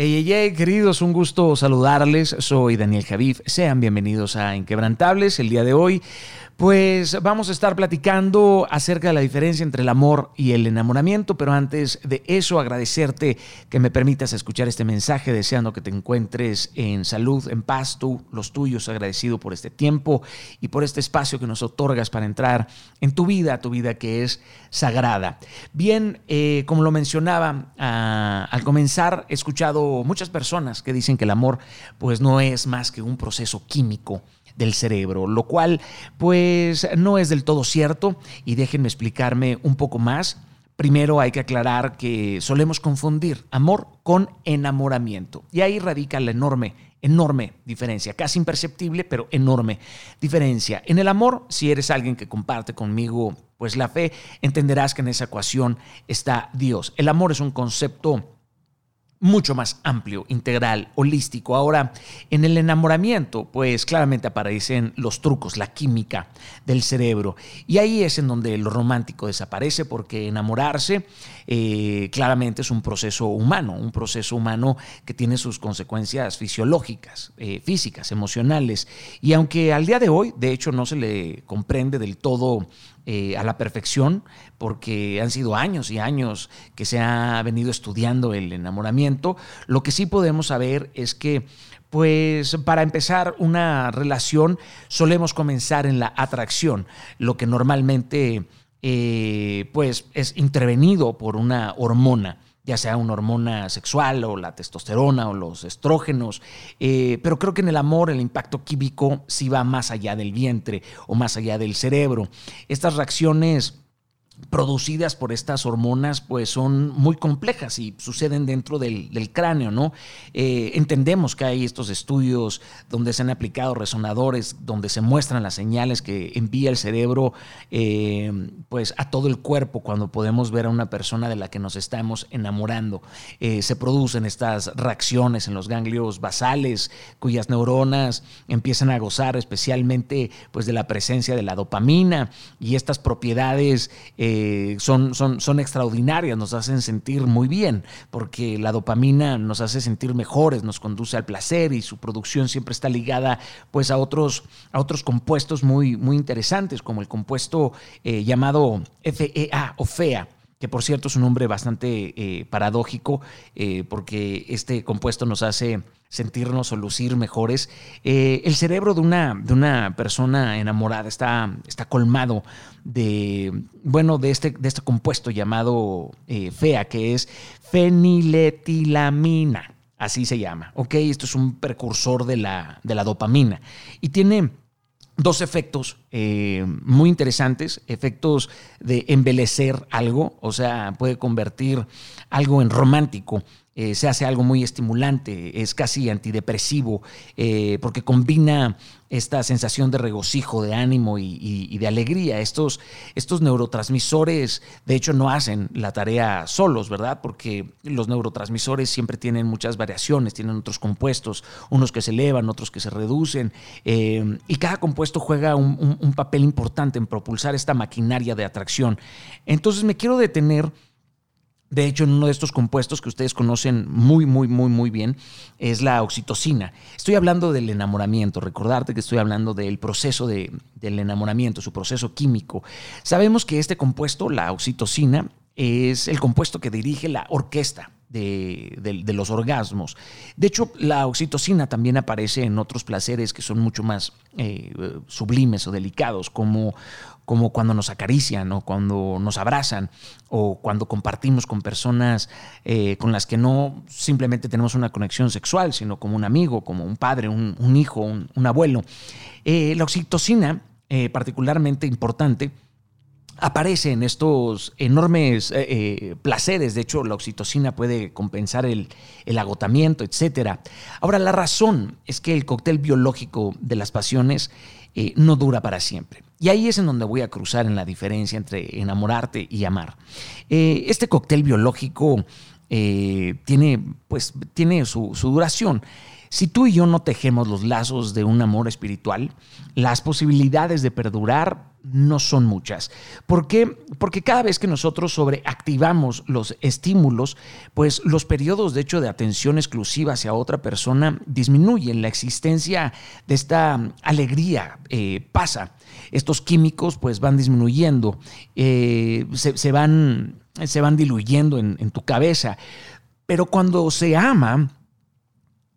Hey, hey, queridos, un gusto saludarles. Soy Daniel Javif. Sean bienvenidos a Inquebrantables. El día de hoy pues vamos a estar platicando acerca de la diferencia entre el amor y el enamoramiento, pero antes de eso agradecerte que me permitas escuchar este mensaje, deseando que te encuentres en salud, en paz, tú, los tuyos, agradecido por este tiempo y por este espacio que nos otorgas para entrar en tu vida, tu vida que es sagrada. Bien, eh, como lo mencionaba ah, al comenzar, he escuchado muchas personas que dicen que el amor pues no es más que un proceso químico del cerebro, lo cual pues no es del todo cierto y déjenme explicarme un poco más. Primero hay que aclarar que solemos confundir amor con enamoramiento y ahí radica la enorme enorme diferencia, casi imperceptible, pero enorme diferencia. En el amor, si eres alguien que comparte conmigo pues la fe, entenderás que en esa ecuación está Dios. El amor es un concepto mucho más amplio, integral, holístico. Ahora, en el enamoramiento, pues claramente aparecen los trucos, la química del cerebro. Y ahí es en donde lo romántico desaparece, porque enamorarse eh, claramente es un proceso humano, un proceso humano que tiene sus consecuencias fisiológicas, eh, físicas, emocionales. Y aunque al día de hoy, de hecho, no se le comprende del todo eh, a la perfección, porque han sido años y años que se ha venido estudiando el enamoramiento. Lo que sí podemos saber es que pues para empezar una relación solemos comenzar en la atracción, lo que normalmente eh, pues es intervenido por una hormona ya sea una hormona sexual o la testosterona o los estrógenos, eh, pero creo que en el amor el impacto químico sí va más allá del vientre o más allá del cerebro. Estas reacciones producidas por estas hormonas pues son muy complejas y suceden dentro del, cráneo, ¿no? Eh, entendemos que hay estos estudios donde se han aplicado resonadores, donde se muestran las señales que envía el cerebro eh, pues a todo el cuerpo cuando podemos ver a una persona de la que nos estamos enamorando. Eh, se producen estas reacciones en los ganglios basales cuyas neuronas empiezan a gozar especialmente pues de la presencia de la dopamina y estas propiedades son, son, son extraordinarias, nos hacen sentir muy bien, porque la dopamina nos hace sentir mejores, nos conduce al placer y su producción siempre está ligada pues a otros, a otros compuestos muy, muy interesantes, como el compuesto eh, llamado FEA o FEA que por cierto es un nombre bastante eh, paradójico, porque este compuesto nos hace sentirnos o lucir mejores. Eh, el cerebro de una, de una persona enamorada está, está colmado de, bueno, de este, de este compuesto llamado eh, FEA, que es feniletilamina. Así se llama. Ok, esto es un precursor de la, de la dopamina. Y tiene dos efectos eh, muy interesantes, efectos de embelecer algo, o sea, puede convertir algo en romántico eh, se hace algo muy estimulante, es casi antidepresivo, eh, porque combina esta sensación de regocijo, de ánimo y, de alegría. Estos, estos, neurotransmisores, de hecho, no hacen la tarea solos, ¿verdad? Porque los neurotransmisores siempre tienen muchas variaciones, tienen otros compuestos, unos que se elevan, otros que se reducen, eh, y cada compuesto juega un papel importante en propulsar esta maquinaria de atracción. Entonces me quiero detener de hecho, en uno de estos compuestos que ustedes conocen muy, muy, muy, muy bien, es la oxitocina. Estoy hablando del enamoramiento, recordarte que estoy hablando del proceso de, del enamoramiento, su proceso químico. Sabemos que este compuesto, la oxitocina, es el compuesto que dirige la orquesta de, los orgasmos. De hecho, la oxitocina también aparece en otros placeres que son mucho más eh, sublimes o delicados, como, cuando nos acarician o cuando nos abrazan o cuando compartimos con personas eh, con las que no simplemente tenemos una conexión sexual, sino como un amigo, como un padre, un, hijo, un, abuelo. Eh, la oxitocina, particularmente importante, aparece en estos enormes eh, eh, placeres. De hecho, la oxitocina puede compensar el, agotamiento, etc. Ahora, la razón es que el cóctel biológico de las pasiones eh, no dura para siempre. Y ahí es en donde voy a cruzar en la diferencia entre enamorarte y amar. este cóctel biológico eh, tiene, pues, tiene su, duración. Si tú y yo no tejemos los lazos de un amor espiritual, las posibilidades de perdurar no son muchas. ¿Por qué? Porque cada vez que nosotros sobreactivamos los estímulos, pues los periodos de hecho de atención exclusiva hacia otra persona disminuyen. La existencia de esta alegría eh, pasa. Estos químicos pues van disminuyendo, eh, se, van, se, van, diluyendo en, tu cabeza. Pero cuando se ama,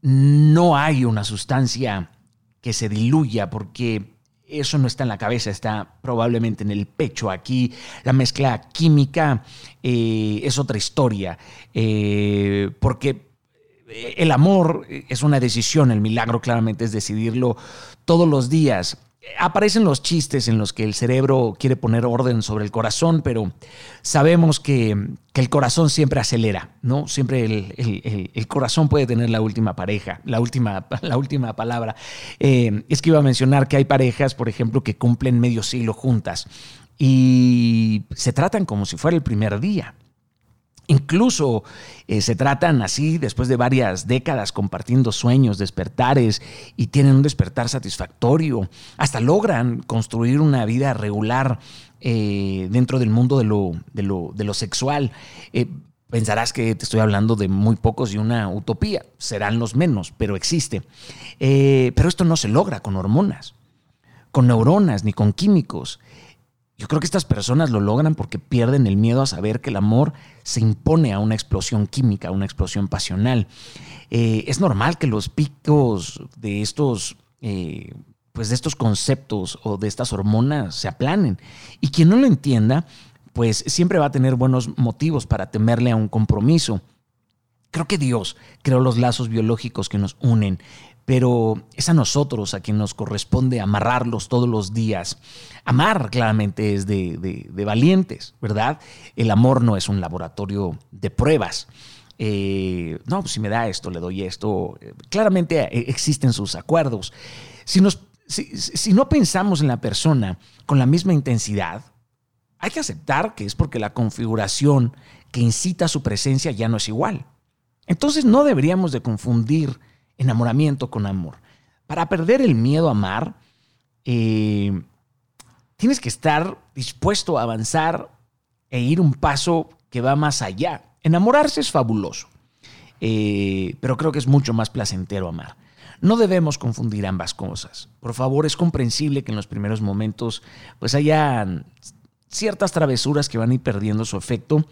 no hay una sustancia que se diluya porque eso no está en la cabeza, está probablemente en el pecho. Aquí la mezcla química eh, es otra historia, eh, porque el amor es una decisión, el milagro claramente es decidirlo todos los días aparecen los chistes en los que el cerebro quiere poner orden sobre el corazón, pero sabemos que, el corazón siempre acelera, ¿no? Siempre el, corazón puede tener la última pareja, la última, la última palabra. Eh, es que iba a mencionar que hay parejas, por ejemplo, que cumplen medio siglo juntas y se tratan como si fuera el primer día. Incluso eh, se tratan así después de varias décadas compartiendo sueños, despertares y tienen un despertar satisfactorio. Hasta logran construir una vida regular eh, dentro del mundo de lo, sexual. Eh, pensarás que te estoy hablando de muy pocos y una utopía. Serán los menos, pero existe. pero esto no se logra con hormonas, con neuronas ni con químicos. Yo creo que estas personas lo logran porque pierden el miedo a saber que el amor se impone a una explosión química, a una explosión pasional. Eh, es normal que los picos de estos, eh, pues de estos conceptos o de estas hormonas se aplanen. Y quien no lo entienda, pues siempre va a tener buenos motivos para temerle a un compromiso. Creo que Dios creó los lazos biológicos que nos unen pero es a nosotros a quien nos corresponde amarrarlos todos los días. Amar claramente es de, valientes, ¿verdad? El amor no es un laboratorio de pruebas. Eh, no, pues si me da esto, le doy esto. Claramente eh, existen sus acuerdos. Si, si no pensamos en la persona con la misma intensidad, hay que aceptar que es porque la configuración que incita a su presencia ya no es igual. Entonces no deberíamos de confundir enamoramiento con amor. Para perder el miedo a amar, eh, tienes que estar dispuesto a avanzar e ir un paso que va más allá. Enamorarse es fabuloso, eh, pero creo que es mucho más placentero amar. No debemos confundir ambas cosas. Por favor, es comprensible que en los primeros momentos pues haya ciertas travesuras que van a ir perdiendo su efecto,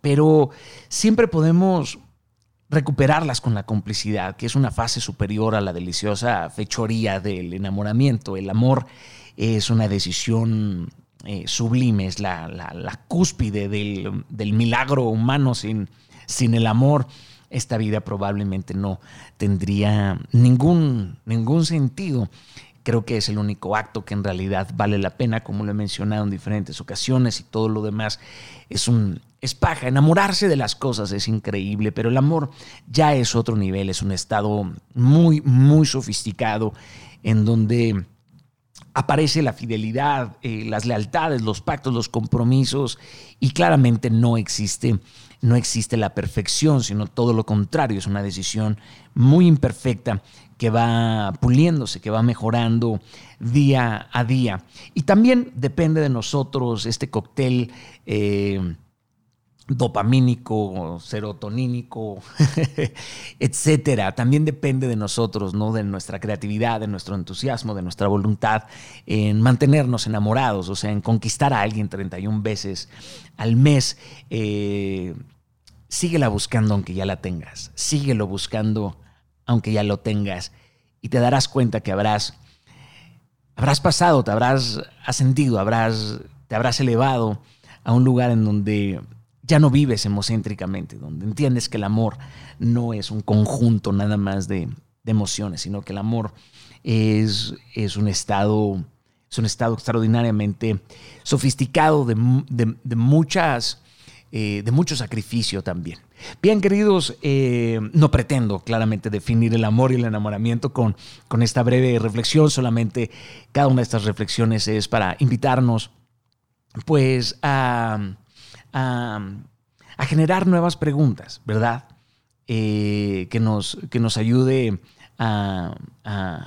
pero siempre podemos recuperarlas con la complicidad, que es una fase superior a la deliciosa fechoría del enamoramiento. El amor es una decisión eh, sublime, es la, cúspide del, milagro humano. Sin, sin el amor, esta vida probablemente no tendría ningún, ningún sentido. Creo que es el único acto que en realidad vale la pena, como lo he mencionado en diferentes ocasiones, y todo lo demás es un es paja. Enamorarse de las cosas es increíble, pero el amor ya es otro nivel, es un estado muy, muy sofisticado en donde aparece la fidelidad, eh, las lealtades, los pactos, los compromisos y claramente no existe no existe la perfección, sino todo lo contrario, es una decisión muy imperfecta que va puliéndose, que va mejorando día a día. Y también depende de nosotros este cóctel eh, dopamínico, serotonínico, etcétera. También depende de nosotros, ¿no? De nuestra creatividad, de nuestro entusiasmo, de nuestra voluntad en mantenernos enamorados, o sea, en conquistar a alguien 31 veces al mes. Eh, síguela buscando aunque ya la tengas. Síguelo buscando aunque ya lo tengas, y te darás cuenta que habrás, habrás pasado, te habrás ascendido, habrás, te habrás elevado a un lugar en donde ya no vives hemocéntricamente, donde entiendes que el amor no es un conjunto nada más de, emociones, sino que el amor es, es, un estado, es un estado extraordinariamente sofisticado de, de muchas eh, de mucho sacrificio también. Bien, queridos, eh, no pretendo claramente definir el amor y el enamoramiento con, con esta breve reflexión, solamente cada una de estas reflexiones es para invitarnos pues a, a, generar nuevas preguntas, ¿verdad? Eh, que, nos, que nos ayude a,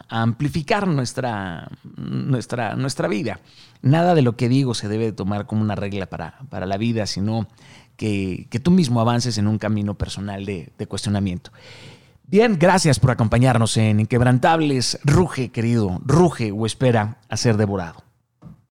amplificar nuestra, nuestra, nuestra vida. Nada de lo que digo se debe tomar como una regla para, para la vida, sino que, tú mismo avances en un camino personal de cuestionamiento. Bien, gracias por acompañarnos en Inquebrantables. Ruge, querido, ruge o espera a ser devorado.